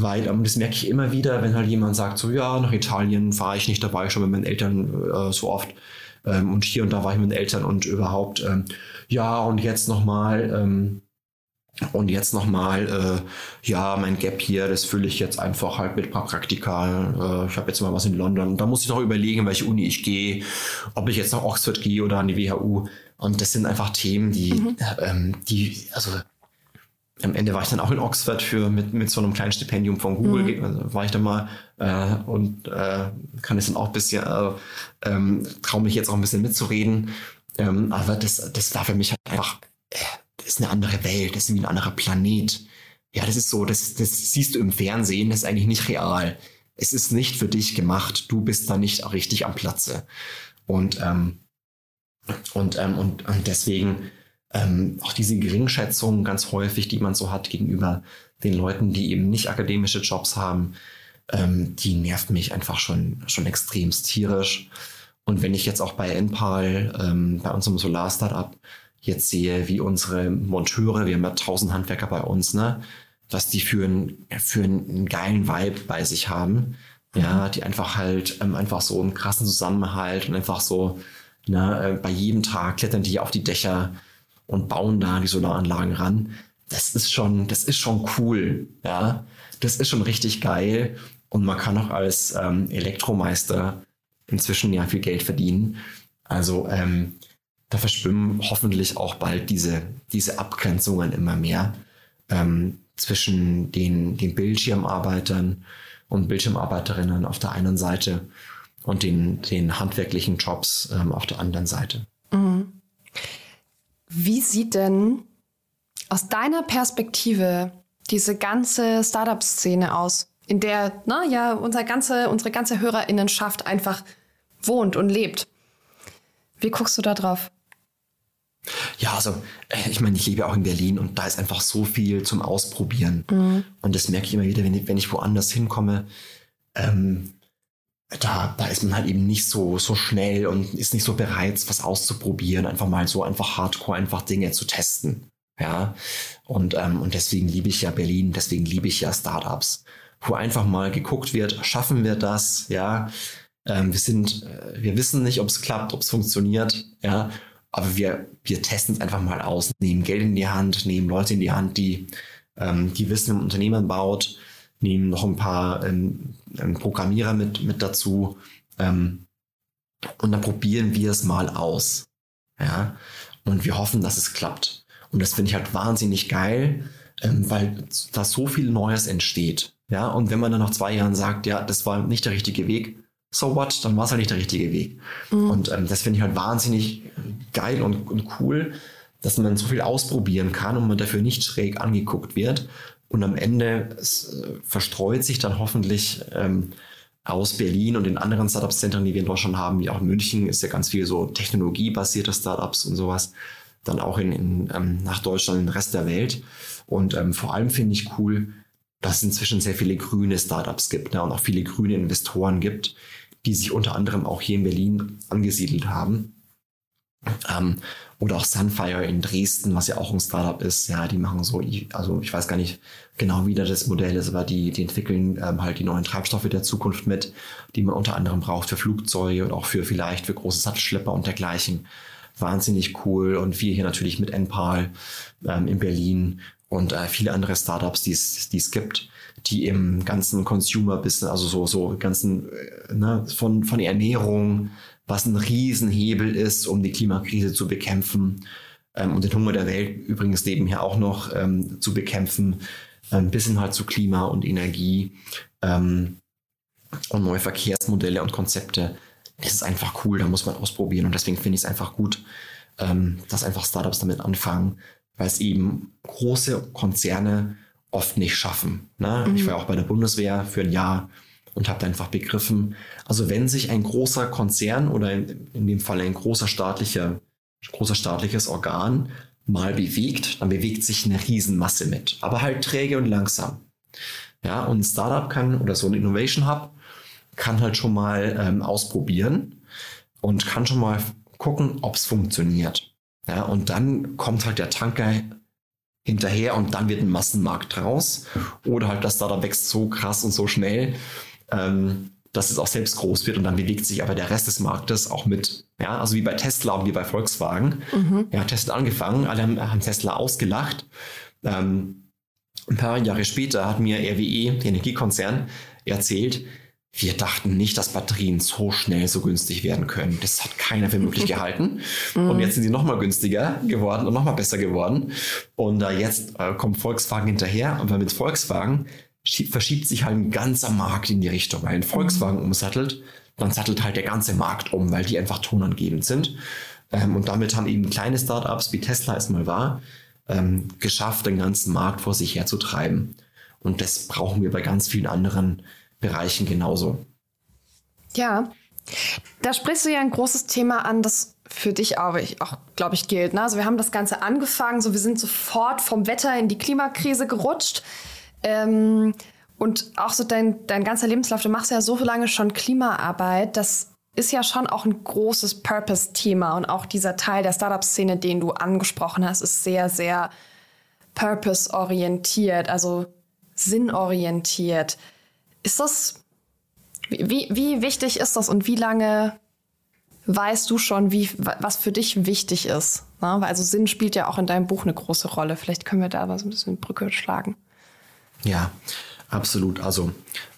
Weil ähm, das merke ich immer wieder, wenn halt jemand sagt, so ja, nach Italien fahre ich nicht dabei, schon mit meinen Eltern äh, so oft. Ähm, und hier und da war ich mit den Eltern und überhaupt, ähm, ja, und jetzt nochmal, ähm, und jetzt nochmal, äh, ja, mein Gap hier, das fülle ich jetzt einfach halt mit ein paar Praktika. Äh, ich habe jetzt mal was in London. Da muss ich noch überlegen, welche Uni ich gehe, ob ich jetzt nach Oxford gehe oder an die WHU. Und das sind einfach Themen, die, mhm. ähm, die, also am Ende war ich dann auch in Oxford für mit, mit so einem kleinen Stipendium von Google, mhm. also war ich da mal äh, und äh, kann es dann auch ein bisschen, äh, ähm, traue mich jetzt auch ein bisschen mitzureden. Ähm, aber das, das war für mich halt einfach, äh, das ist eine andere Welt, das ist wie ein anderer Planet. Ja, das ist so, das, das siehst du im Fernsehen, das ist eigentlich nicht real. Es ist nicht für dich gemacht, du bist da nicht auch richtig am Platze. Und, ähm, und, ähm, und, und deswegen ähm, auch diese Geringschätzung ganz häufig, die man so hat gegenüber den Leuten, die eben nicht akademische Jobs haben, ähm, die nervt mich einfach schon, schon extremst tierisch. Und wenn ich jetzt auch bei Enpal, ähm, bei unserem Solar-Startup, jetzt sehe, wie unsere Monteure, wir haben ja tausend Handwerker bei uns, ne, was die für, ein, für einen geilen Vibe bei sich haben. Ja, mhm. die einfach halt, ähm, einfach so einen krassen Zusammenhalt und einfach so, ne, äh, bei jedem Tag klettern die auf die Dächer, und bauen da die Solaranlagen ran. Das ist schon, das ist schon cool, ja. Das ist schon richtig geil und man kann auch als ähm, Elektromeister inzwischen ja viel Geld verdienen. Also ähm, da verschwimmen hoffentlich auch bald diese, diese Abgrenzungen immer mehr ähm, zwischen den, den Bildschirmarbeitern und Bildschirmarbeiterinnen auf der einen Seite und den, den handwerklichen Jobs ähm, auf der anderen Seite. Wie sieht denn aus deiner Perspektive diese ganze Startup-Szene aus, in der na, ja, unser ganze, unsere ganze Hörerinnenschaft einfach wohnt und lebt? Wie guckst du da drauf? Ja, also äh, ich meine, ich lebe auch in Berlin und da ist einfach so viel zum Ausprobieren. Mhm. Und das merke ich immer wieder, wenn ich, wenn ich woanders hinkomme. Ähm, da, da ist man halt eben nicht so, so schnell und ist nicht so bereit, was auszuprobieren, einfach mal so einfach hardcore einfach Dinge zu testen. Ja. Und, ähm, und deswegen liebe ich ja Berlin, deswegen liebe ich ja Startups, wo einfach mal geguckt wird, schaffen wir das, ja. Ähm, wir sind, äh, wir wissen nicht, ob es klappt, ob es funktioniert, ja. Aber wir, wir testen es einfach mal aus, nehmen Geld in die Hand, nehmen Leute in die Hand, die, ähm, die wissen, man Unternehmen baut, nehmen noch ein paar ähm, ähm, Programmierer mit, mit dazu ähm, und dann probieren wir es mal aus. Ja, und wir hoffen, dass es klappt. Und das finde ich halt wahnsinnig geil, ähm, weil da so viel Neues entsteht. Ja, und wenn man dann nach zwei Jahren sagt, ja, das war nicht der richtige Weg, so what, dann war es halt nicht der richtige Weg. Mhm. Und ähm, das finde ich halt wahnsinnig geil und, und cool, dass man so viel ausprobieren kann und man dafür nicht schräg angeguckt wird, und am Ende äh, verstreut sich dann hoffentlich ähm, aus Berlin und den anderen Startup-Zentren, die wir in Deutschland haben, wie auch München, ist ja ganz viel so technologiebasierte Startups und sowas, dann auch in, in ähm, nach Deutschland, in den Rest der Welt. Und ähm, vor allem finde ich cool, dass es inzwischen sehr viele grüne Startups gibt ne, und auch viele grüne Investoren gibt, die sich unter anderem auch hier in Berlin angesiedelt haben. Ähm, oder auch Sunfire in Dresden, was ja auch ein Startup ist. Ja, die machen so, also ich weiß gar nicht genau, wie da das Modell ist, aber die, die entwickeln ähm, halt die neuen Treibstoffe der Zukunft mit, die man unter anderem braucht für Flugzeuge und auch für vielleicht für große Satzschlepper und dergleichen. Wahnsinnig cool. Und wir hier natürlich mit Enpal ähm, in Berlin und äh, viele andere Startups, die es, die es gibt, die im ganzen Consumer-Business, also so, so ganzen, äh, ne, von, von Ernährung, was ein Riesenhebel ist, um die Klimakrise zu bekämpfen ähm, und den Hunger der Welt übrigens nebenher auch noch ähm, zu bekämpfen, ähm, bis hin halt zu Klima und Energie ähm, und neue Verkehrsmodelle und Konzepte. Das ist einfach cool, da muss man ausprobieren und deswegen finde ich es einfach gut, ähm, dass einfach Startups damit anfangen, weil es eben große Konzerne oft nicht schaffen. Ne? Mhm. Ich war auch bei der Bundeswehr für ein Jahr und habe einfach begriffen, also wenn sich ein großer Konzern oder in, in dem Fall ein großer staatlicher, großer staatliches Organ mal bewegt, dann bewegt sich eine Riesenmasse mit, aber halt träge und langsam. Ja, und ein Startup kann oder so ein Innovation Hub kann halt schon mal ähm, ausprobieren und kann schon mal gucken, ob es funktioniert. Ja, und dann kommt halt der Tanker hinterher und dann wird ein Massenmarkt draus. Oder halt das Startup wächst so krass und so schnell, ähm, dass es auch selbst groß wird und dann bewegt sich aber der Rest des Marktes auch mit. Ja, also wie bei Tesla und wie bei Volkswagen. Mhm. Ja, Tesla angefangen, alle haben, haben Tesla ausgelacht. Ähm, ein paar Jahre später hat mir RWE, der Energiekonzern, erzählt, wir dachten nicht, dass Batterien so schnell so günstig werden können. Das hat keiner für möglich gehalten. und mhm. jetzt sind sie nochmal günstiger geworden und nochmal besser geworden. Und äh, jetzt äh, kommt Volkswagen hinterher. Und mit Volkswagen verschiebt sich halt ein ganzer Markt in die Richtung. Weil ein Volkswagen umsattelt, dann sattelt halt der ganze Markt um, weil die einfach tonangebend sind. Ähm, und damit haben eben kleine Startups, wie Tesla es mal war, ähm, geschafft, den ganzen Markt vor sich herzutreiben. Und das brauchen wir bei ganz vielen anderen Bereichen genauso. Ja, da sprichst du ja ein großes Thema an, das für dich auch, auch glaube ich, gilt. Ne? Also wir haben das Ganze angefangen, so wir sind sofort vom Wetter in die Klimakrise gerutscht. Ähm, und auch so dein, dein ganzer Lebenslauf, du machst ja so lange schon Klimaarbeit, das ist ja schon auch ein großes Purpose-Thema. Und auch dieser Teil der Startup-Szene, den du angesprochen hast, ist sehr, sehr purpose-orientiert, also sinnorientiert. Ist das, wie, wie wichtig ist das und wie lange weißt du schon, wie, was für dich wichtig ist? Ne? Also Sinn spielt ja auch in deinem Buch eine große Rolle. Vielleicht können wir da mal so ein bisschen Brücke schlagen. Ja, absolut. Also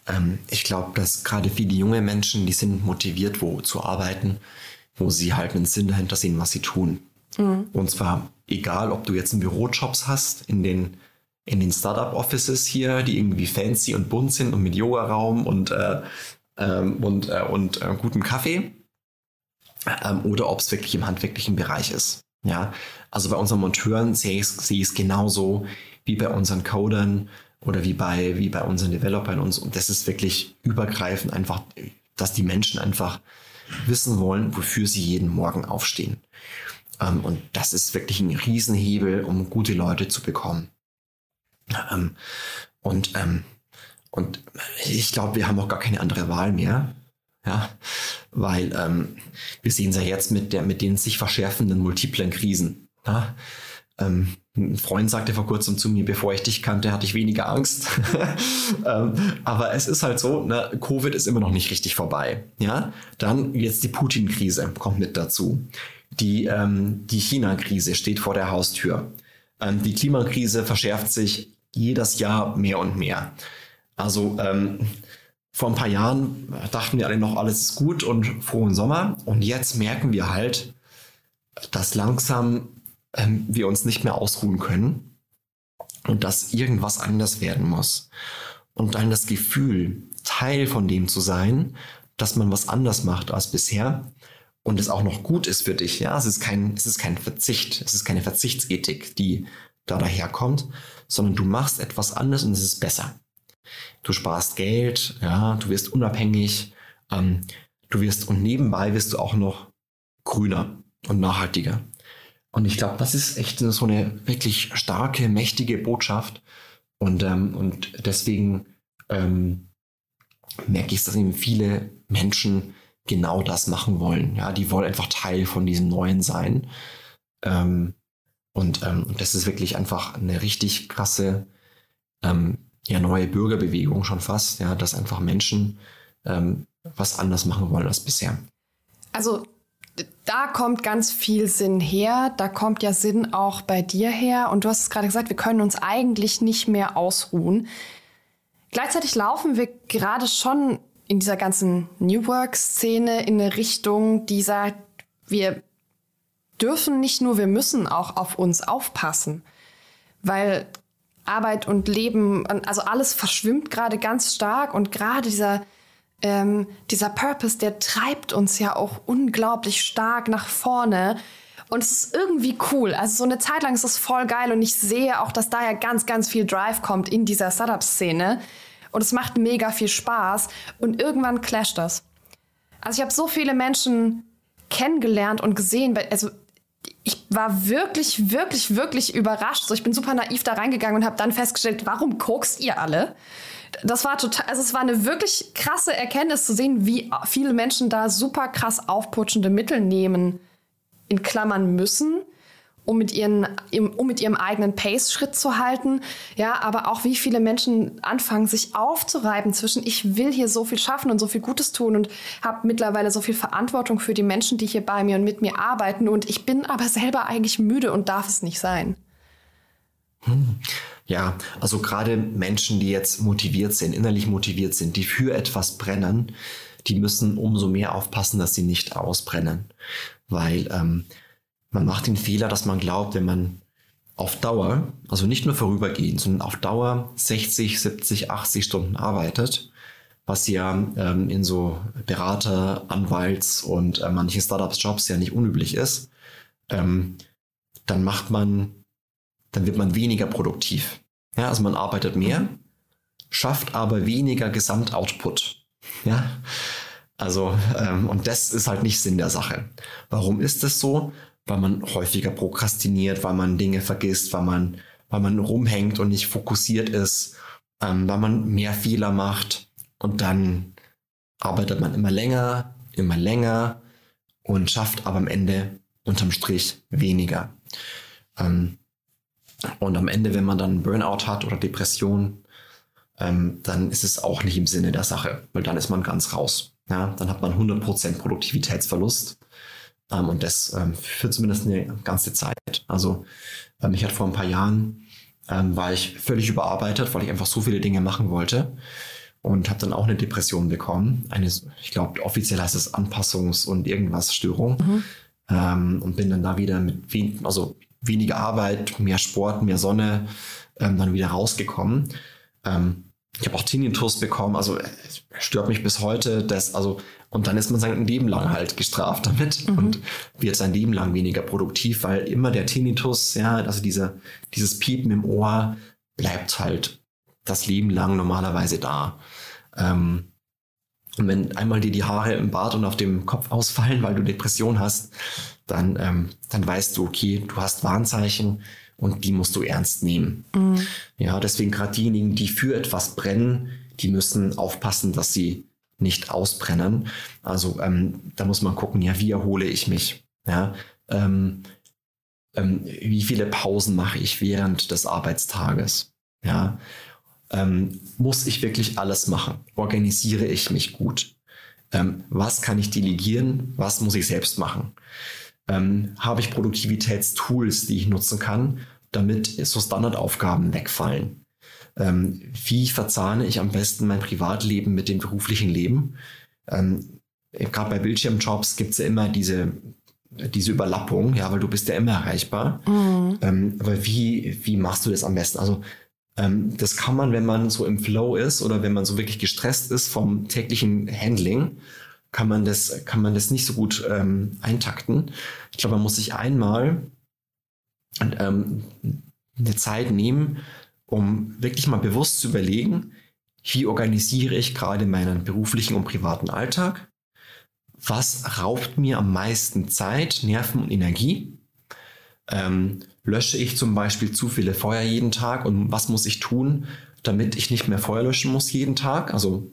ähm, ich glaube, dass gerade viele junge Menschen, die sind motiviert, wo zu arbeiten, wo sie halt einen Sinn dahinter sehen, was sie tun. Mhm. Und zwar egal, ob du jetzt einen Bürojobs hast, in den in den Startup-Offices hier, die irgendwie fancy und bunt sind und mit Yoga-Raum und, äh, ähm, und, äh, und äh, gutem Kaffee, ähm, oder ob es wirklich im handwerklichen Bereich ist. Ja, also bei unseren Monteuren sehe ich es genauso wie bei unseren Codern oder wie bei, wie bei unseren Developern und so. Und das ist wirklich übergreifend einfach, dass die Menschen einfach wissen wollen, wofür sie jeden Morgen aufstehen. Ähm, und das ist wirklich ein Riesenhebel, um gute Leute zu bekommen. Ähm, und, ähm, und ich glaube, wir haben auch gar keine andere Wahl mehr. Ja, weil ähm, wir sehen es ja jetzt mit, der, mit den sich verschärfenden multiplen Krisen. Ja? Ähm, ein Freund sagte vor kurzem zu mir, bevor ich dich kannte, hatte ich weniger Angst. ähm, aber es ist halt so, ne, Covid ist immer noch nicht richtig vorbei. Ja, dann jetzt die Putin-Krise kommt mit dazu. Die, ähm, die China-Krise steht vor der Haustür. Ähm, die Klimakrise verschärft sich jedes Jahr mehr und mehr. Also ähm, vor ein paar Jahren dachten wir alle noch, alles ist gut und frohen Sommer. Und jetzt merken wir halt, dass langsam ähm, wir uns nicht mehr ausruhen können und dass irgendwas anders werden muss. Und dann das Gefühl, Teil von dem zu sein, dass man was anders macht als bisher und es auch noch gut ist für dich. Ja, es ist kein, es ist kein Verzicht, es ist keine Verzichtsethik, die da daherkommt, sondern du machst etwas anderes und es ist besser. Du sparst Geld, ja, du wirst unabhängig, ähm, du wirst und nebenbei wirst du auch noch grüner und nachhaltiger. Und ich glaube, das ist echt so eine wirklich starke, mächtige Botschaft. Und, ähm, und deswegen ähm, merke ich, dass eben viele Menschen genau das machen wollen. Ja, die wollen einfach Teil von diesem Neuen sein. Ähm, und, ähm, und das ist wirklich einfach eine richtig krasse, ähm, ja, neue Bürgerbewegung schon fast, ja, dass einfach Menschen ähm, was anders machen wollen als bisher. Also da kommt ganz viel Sinn her. Da kommt ja Sinn auch bei dir her. Und du hast es gerade gesagt, wir können uns eigentlich nicht mehr ausruhen. Gleichzeitig laufen wir gerade schon in dieser ganzen New Work-Szene in eine Richtung, die sagt, wir dürfen nicht nur, wir müssen auch auf uns aufpassen. Weil Arbeit und Leben, also alles verschwimmt gerade ganz stark und gerade dieser, ähm, dieser Purpose, der treibt uns ja auch unglaublich stark nach vorne. Und es ist irgendwie cool. Also so eine Zeit lang ist es voll geil und ich sehe auch, dass daher ganz, ganz viel Drive kommt in dieser Startup-Szene. Und es macht mega viel Spaß. Und irgendwann clasht das. Also ich habe so viele Menschen kennengelernt und gesehen. Also ich war wirklich, wirklich, wirklich überrascht. So, ich bin super naiv da reingegangen und habe dann festgestellt, warum kokst ihr alle? Das war total, also es war eine wirklich krasse Erkenntnis zu sehen, wie viele Menschen da super krass aufputschende Mittel nehmen, in Klammern müssen, um mit, ihren, um mit ihrem eigenen Pace Schritt zu halten. Ja, aber auch wie viele Menschen anfangen, sich aufzureiben zwischen, ich will hier so viel schaffen und so viel Gutes tun und habe mittlerweile so viel Verantwortung für die Menschen, die hier bei mir und mit mir arbeiten und ich bin aber selber eigentlich müde und darf es nicht sein. Ja, also gerade Menschen, die jetzt motiviert sind, innerlich motiviert sind, die für etwas brennen, die müssen umso mehr aufpassen, dass sie nicht ausbrennen. Weil ähm, man macht den Fehler, dass man glaubt, wenn man auf Dauer, also nicht nur vorübergehend, sondern auf Dauer 60, 70, 80 Stunden arbeitet, was ja ähm, in so Berater, Anwalts und äh, manchen Startups-Jobs ja nicht unüblich ist, ähm, dann macht man, dann wird man weniger produktiv. Ja, also man arbeitet mehr, schafft aber weniger Gesamtoutput. Ja, also, ähm, und das ist halt nicht Sinn der Sache. Warum ist das so? weil man häufiger prokrastiniert, weil man Dinge vergisst, weil man, weil man rumhängt und nicht fokussiert ist, ähm, weil man mehr Fehler macht und dann arbeitet man immer länger, immer länger und schafft aber am Ende unterm Strich weniger. Ähm, und am Ende, wenn man dann Burnout hat oder Depression, ähm, dann ist es auch nicht im Sinne der Sache, weil dann ist man ganz raus. Ja, dann hat man 100% Produktivitätsverlust ähm, und das ähm, für zumindest eine ganze Zeit. Also ähm, ich hatte vor ein paar Jahren, ähm, war ich völlig überarbeitet, weil ich einfach so viele Dinge machen wollte und habe dann auch eine Depression bekommen. Eine, ich glaube, offiziell heißt es Anpassungs- und irgendwas Störung. Mhm. Ähm, und bin dann da wieder mit also weniger Arbeit, mehr Sport, mehr Sonne ähm, dann wieder rausgekommen. Ähm, ich habe auch Tinnitus bekommen, also es stört mich bis heute. Das, also und dann ist man sein Leben lang halt gestraft damit mhm. und wird sein Leben lang weniger produktiv, weil immer der Tinnitus, ja, also dieser, dieses Piepen im Ohr bleibt halt das Leben lang normalerweise da. Ähm, und wenn einmal dir die Haare im Bart und auf dem Kopf ausfallen, weil du Depression hast, dann, ähm, dann weißt du, okay, du hast Warnzeichen und die musst du ernst nehmen. Mhm. Ja, deswegen gerade diejenigen, die für etwas brennen, die müssen aufpassen, dass sie nicht ausbrennen. Also ähm, da muss man gucken, ja, wie erhole ich mich? Ja, ähm, ähm, wie viele Pausen mache ich während des Arbeitstages? Ja, ähm, muss ich wirklich alles machen? Organisiere ich mich gut? Ähm, was kann ich delegieren? Was muss ich selbst machen? Ähm, habe ich Produktivitätstools, die ich nutzen kann, damit so Standardaufgaben wegfallen? ähm, wie verzahne ich am besten mein Privatleben mit dem beruflichen Leben. Ähm, Gerade bei Bildschirmjobs gibt es ja immer diese, diese Überlappung, ja, weil du bist ja immer erreichbar. Mhm. Ähm, aber wie, wie machst du das am besten? Also ähm, das kann man, wenn man so im Flow ist oder wenn man so wirklich gestresst ist vom täglichen Handling, kann man das, kann man das nicht so gut ähm, eintakten. Ich glaube, man muss sich einmal ähm, eine Zeit nehmen, um wirklich mal bewusst zu überlegen, wie organisiere ich gerade meinen beruflichen und privaten Alltag? Was raubt mir am meisten Zeit, Nerven und Energie? Ähm, lösche ich zum Beispiel zu viele Feuer jeden Tag und was muss ich tun, damit ich nicht mehr Feuer löschen muss jeden Tag? Also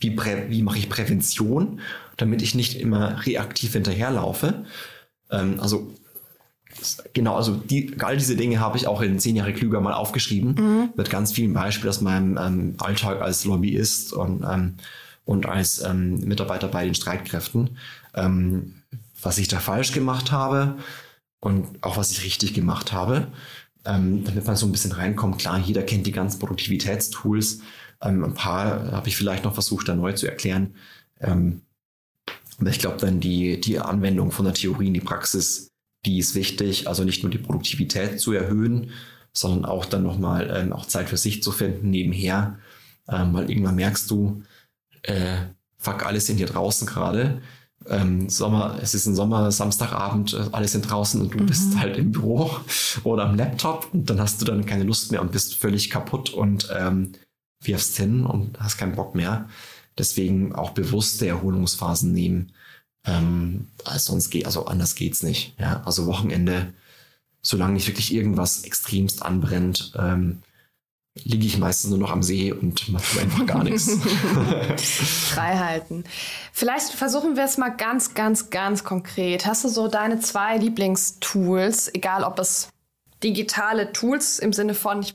wie, wie mache ich Prävention, damit ich nicht immer reaktiv hinterherlaufe? Ähm, also Genau, also die, all diese Dinge habe ich auch in zehn Jahre klüger mal aufgeschrieben, mhm. mit ganz vielen Beispielen aus meinem ähm, Alltag als Lobbyist und, ähm, und als ähm, Mitarbeiter bei den Streitkräften, ähm, was ich da falsch gemacht habe und auch was ich richtig gemacht habe, ähm, damit man so ein bisschen reinkommt. Klar, jeder kennt die ganzen Produktivitätstools. Ähm, ein paar habe ich vielleicht noch versucht, da neu zu erklären. aber ich glaube, dann die, die Anwendung von der Theorie in die Praxis die ist wichtig, also nicht nur die Produktivität zu erhöhen, sondern auch dann nochmal ähm, auch Zeit für sich zu finden nebenher, ähm, weil irgendwann merkst du, äh, fuck, alle sind hier draußen gerade. Ähm, Sommer, es ist ein Sommer, Samstagabend, äh, alle sind draußen und du mhm. bist halt im Büro oder am Laptop und dann hast du dann keine Lust mehr und bist völlig kaputt und ähm, wirfst hin und hast keinen Bock mehr. Deswegen auch bewusste Erholungsphasen nehmen. Ähm, also sonst geht, also anders geht's nicht. Ja, also Wochenende, solange nicht wirklich irgendwas extremst anbrennt, ähm, liege ich meistens nur noch am See und mache einfach gar nichts. Freihalten. Vielleicht versuchen wir es mal ganz, ganz, ganz konkret. Hast du so deine zwei Lieblingstools, egal ob es digitale Tools im Sinne von, ich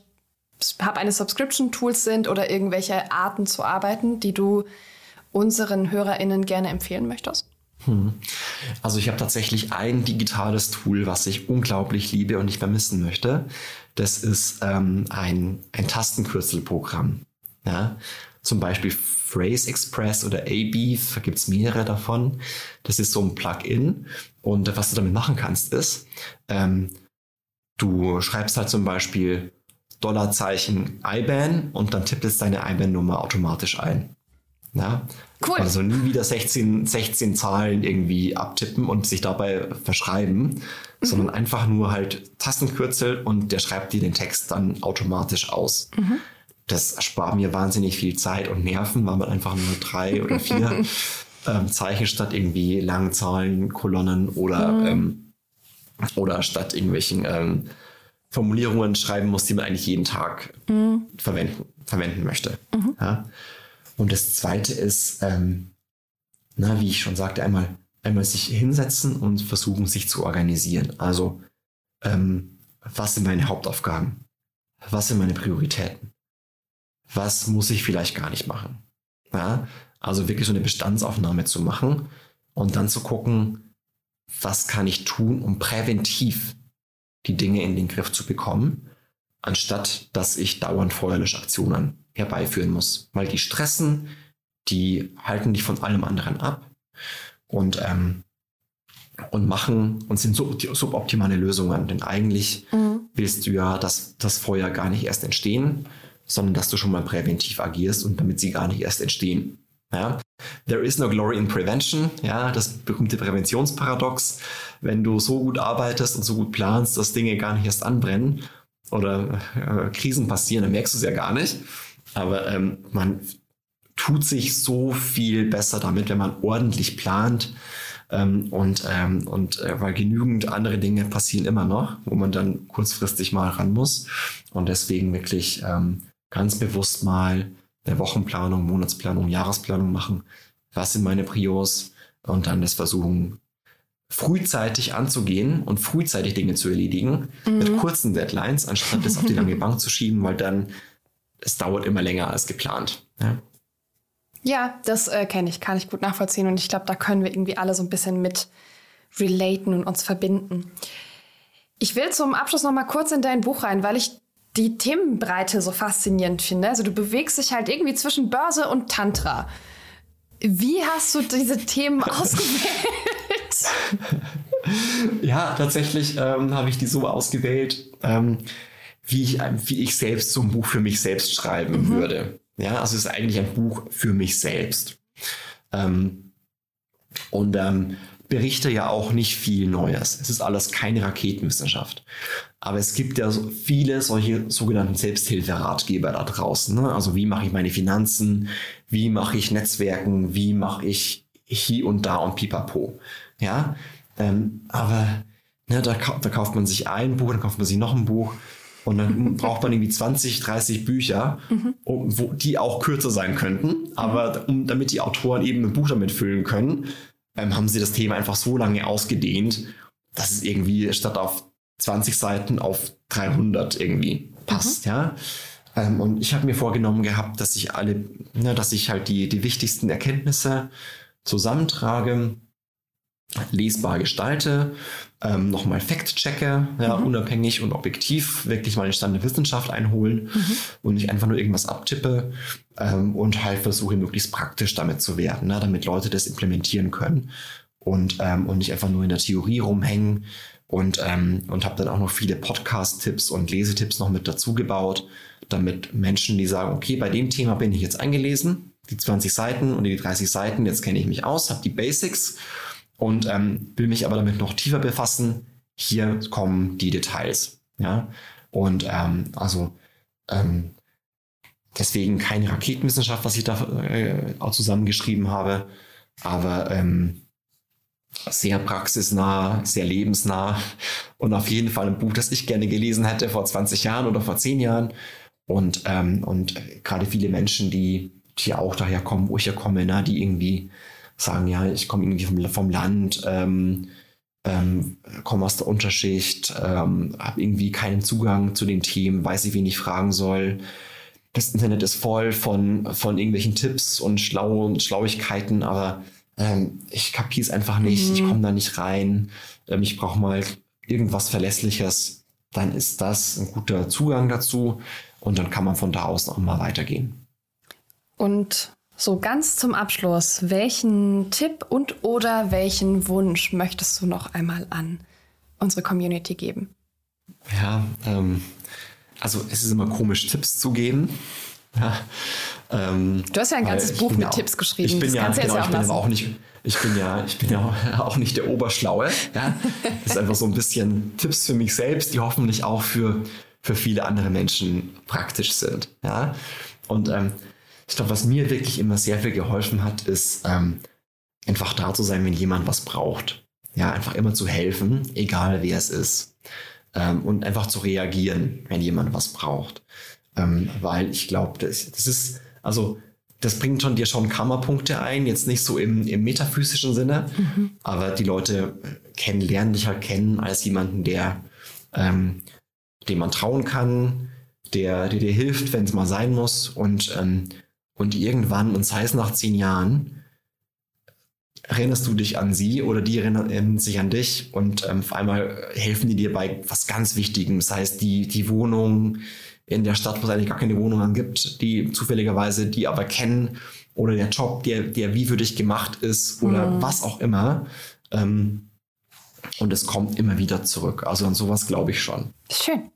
habe eine Subscription-Tools sind oder irgendwelche Arten zu arbeiten, die du unseren HörerInnen gerne empfehlen möchtest? Hm. Also ich habe tatsächlich ein digitales Tool, was ich unglaublich liebe und nicht vermissen möchte. Das ist ähm, ein, ein Tastenkürzelprogramm. Ja? Zum Beispiel Phrase Express oder A-Beef, da gibt es mehrere davon. Das ist so ein Plugin. Und was du damit machen kannst, ist, ähm, du schreibst halt zum Beispiel Dollarzeichen IBAN und dann tippt es deine IBAN-Nummer automatisch ein. Ja? Cool. Also nie wieder 16, 16 Zahlen irgendwie abtippen und sich dabei verschreiben, mhm. sondern einfach nur halt Tastenkürzel und der schreibt dir den Text dann automatisch aus. Mhm. Das erspart mir wahnsinnig viel Zeit und Nerven, weil man einfach nur drei oder vier ähm, Zeichen statt irgendwie langen Zahlen, Kolonnen oder, mhm. ähm, oder statt irgendwelchen ähm, Formulierungen schreiben muss, die man eigentlich jeden Tag mhm. verwenden, verwenden möchte. Mhm. Ja? Und das Zweite ist, ähm, na, wie ich schon sagte, einmal, einmal sich hinsetzen und versuchen, sich zu organisieren. Also, ähm, was sind meine Hauptaufgaben? Was sind meine Prioritäten? Was muss ich vielleicht gar nicht machen? Ja? Also wirklich so eine Bestandsaufnahme zu machen und dann zu gucken, was kann ich tun, um präventiv die Dinge in den Griff zu bekommen, anstatt dass ich dauernd Feuerlöschaktionen herbeiführen muss. Weil die stressen, die halten dich von allem anderen ab und, ähm, und machen und sind sub suboptimale Lösungen. Denn eigentlich mhm. willst du ja, dass das Feuer gar nicht erst entstehen, sondern dass du schon mal präventiv agierst und damit sie gar nicht erst entstehen. Ja? There is no glory in prevention, ja, das berühmte Präventionsparadox. Wenn du so gut arbeitest und so gut planst, dass Dinge gar nicht erst anbrennen oder äh, Krisen passieren, dann merkst du es ja gar nicht. Aber ähm, man tut sich so viel besser damit, wenn man ordentlich plant. Ähm, und ähm, und äh, weil genügend andere Dinge passieren immer noch, wo man dann kurzfristig mal ran muss. Und deswegen wirklich ähm, ganz bewusst mal eine Wochenplanung, Monatsplanung, Jahresplanung machen. Was sind meine Prios? Und dann das versuchen, frühzeitig anzugehen und frühzeitig Dinge zu erledigen mhm. mit kurzen Deadlines, anstatt das auf die lange Bank zu schieben, weil dann es dauert immer länger als geplant. Ja, ja das äh, kenne ich, kann ich gut nachvollziehen und ich glaube, da können wir irgendwie alle so ein bisschen mit relaten und uns verbinden. Ich will zum Abschluss noch mal kurz in dein Buch rein, weil ich die Themenbreite so faszinierend finde. Also du bewegst dich halt irgendwie zwischen Börse und Tantra. Wie hast du diese Themen ausgewählt? ja, tatsächlich ähm, habe ich die so ausgewählt, ähm, wie, ich, wie ich selbst so ein Buch für mich selbst schreiben mhm. würde. Ja, also es ist eigentlich ein Buch für mich selbst. Ähm, und ähm, berichte ja auch nicht viel Neues. Es ist alles keine Raketenwissenschaft. Aber es gibt ja so viele solche sogenannten Selbsthilferatgeber da draußen. Ne? Also wie mache ich meine Finanzen? Wie mache ich Netzwerken? Wie mache ich hier und da und pipapo? Ja, ähm, aber ne, da, da kauft man sich ein Buch, dann kauft man sich noch ein Buch. Und dann braucht man irgendwie 20, 30 Bücher, mhm. wo, die auch kürzer sein könnten. Aber um, damit die Autoren eben ein Buch damit füllen können, ähm, haben sie das Thema einfach so lange ausgedehnt, dass es irgendwie statt auf 20 Seiten auf 300 irgendwie passt, mhm. ja. Ähm, und ich habe mir vorgenommen gehabt, dass ich alle, ne, dass ich halt die, die wichtigsten Erkenntnisse zusammentrage, lesbar gestalte, ähm, nochmal Fact-checke, ja, mhm. unabhängig und objektiv, wirklich mal den Stand der Wissenschaft einholen mhm. und nicht einfach nur irgendwas abtippe ähm, und halt versuche, möglichst praktisch damit zu werden, ne, damit Leute das implementieren können und, ähm, und nicht einfach nur in der Theorie rumhängen und, ähm, und habe dann auch noch viele Podcast-Tipps und Lesetipps noch mit dazu gebaut, damit Menschen, die sagen, okay, bei dem Thema bin ich jetzt eingelesen, die 20 Seiten und die 30 Seiten, jetzt kenne ich mich aus, habe die Basics und ähm, will mich aber damit noch tiefer befassen. Hier kommen die Details. Ja, und ähm, also ähm, deswegen keine Raketenwissenschaft, was ich da äh, auch zusammengeschrieben habe, aber ähm, sehr praxisnah, sehr lebensnah und auf jeden Fall ein Buch, das ich gerne gelesen hätte vor 20 Jahren oder vor 10 Jahren. Und, ähm, und gerade viele Menschen, die, die auch daher kommen, wo ich ja komme, ne, die irgendwie sagen, ja, ich komme irgendwie vom, vom Land, ähm, ähm, komme aus der Unterschicht, ähm, habe irgendwie keinen Zugang zu den Themen, weiß ich, wen ich fragen soll. Das Internet ist voll von, von irgendwelchen Tipps und Schlau Schlauigkeiten, aber ähm, ich kapiere es einfach nicht, mhm. ich komme da nicht rein, ähm, ich brauche mal irgendwas Verlässliches, dann ist das ein guter Zugang dazu und dann kann man von da aus noch mal weitergehen. Und so ganz zum Abschluss, welchen Tipp und oder welchen Wunsch möchtest du noch einmal an unsere Community geben? Ja, ähm, also es ist immer komisch, Tipps zu geben. Ja, ähm, du hast ja ein ganzes Buch mit auch, Tipps geschrieben. Ich bin das ja, genau, ja ich bin aber auch nicht, ich bin ja, ich bin ja auch nicht der Oberschlaue. Ja? Das ist einfach so ein bisschen Tipps für mich selbst, die hoffentlich auch für, für viele andere Menschen praktisch sind. Ja? Und ähm, ich glaube, was mir wirklich immer sehr viel geholfen hat, ist ähm, einfach da zu sein, wenn jemand was braucht. Ja, einfach immer zu helfen, egal wer es ist. Ähm, und einfach zu reagieren, wenn jemand was braucht. Ähm, weil ich glaube, das, das ist, also das bringt schon dir schon Karma-Punkte ein, jetzt nicht so im, im metaphysischen Sinne, mhm. aber die Leute kennen, lernen dich halt kennen als jemanden, der, ähm, dem man trauen kann, der, der dir hilft, wenn es mal sein muss und ähm, und irgendwann, und sei es nach zehn Jahren, erinnerst du dich an sie oder die erinnern sich an dich und ähm, auf einmal helfen die dir bei was ganz Wichtigem. Das heißt, die, die Wohnung in der Stadt, wo es eigentlich gar keine Wohnungen gibt, die zufälligerweise die aber kennen oder der Job, der, der wie für dich gemacht ist oder mhm. was auch immer. Ähm, und es kommt immer wieder zurück. Also an sowas glaube ich schon. Schön.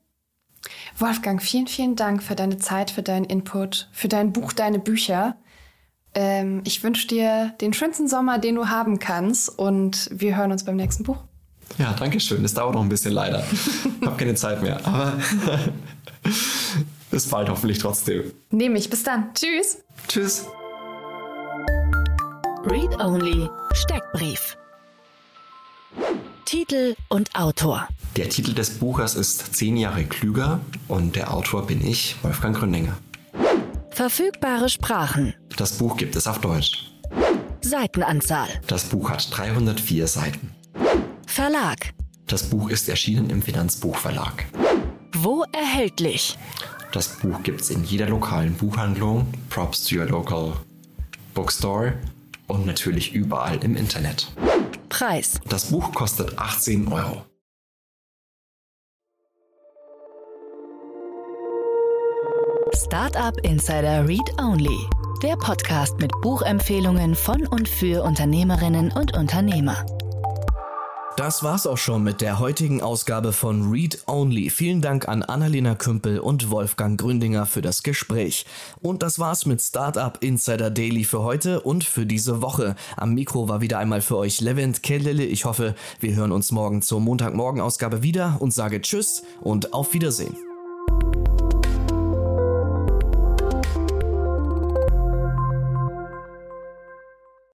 Wolfgang, vielen, vielen Dank für deine Zeit, für deinen Input, für dein Buch, deine Bücher. Ähm, ich wünsche dir den schönsten Sommer, den du haben kannst und wir hören uns beim nächsten Buch. Ja, danke schön. Es dauert noch ein bisschen leider. Ich habe keine Zeit mehr, aber bis bald hoffentlich trotzdem. Nehme ich. Bis dann. Tschüss. Tschüss. Read Only Steckbrief. Titel und Autor. Der Titel des Buches ist Zehn Jahre klüger und der Autor bin ich, Wolfgang Gründinger. Verfügbare Sprachen. Das Buch gibt es auf Deutsch. Seitenanzahl. Das Buch hat 304 Seiten. Verlag. Das Buch ist erschienen im Finanzbuchverlag. Wo erhältlich? Das Buch gibt es in jeder lokalen Buchhandlung, Props to your local bookstore und natürlich überall im Internet. Preis. Das Buch kostet 18 Euro. Startup Insider Read Only. Der Podcast mit Buchempfehlungen von und für Unternehmerinnen und Unternehmer. Das war's auch schon mit der heutigen Ausgabe von Read Only. Vielen Dank an Annalena Kümpel und Wolfgang Gründinger für das Gespräch. Und das war's mit Startup Insider Daily für heute und für diese Woche. Am Mikro war wieder einmal für euch Levent Kellele. Ich hoffe, wir hören uns morgen zur Montagmorgen Ausgabe wieder und sage Tschüss und auf Wiedersehen.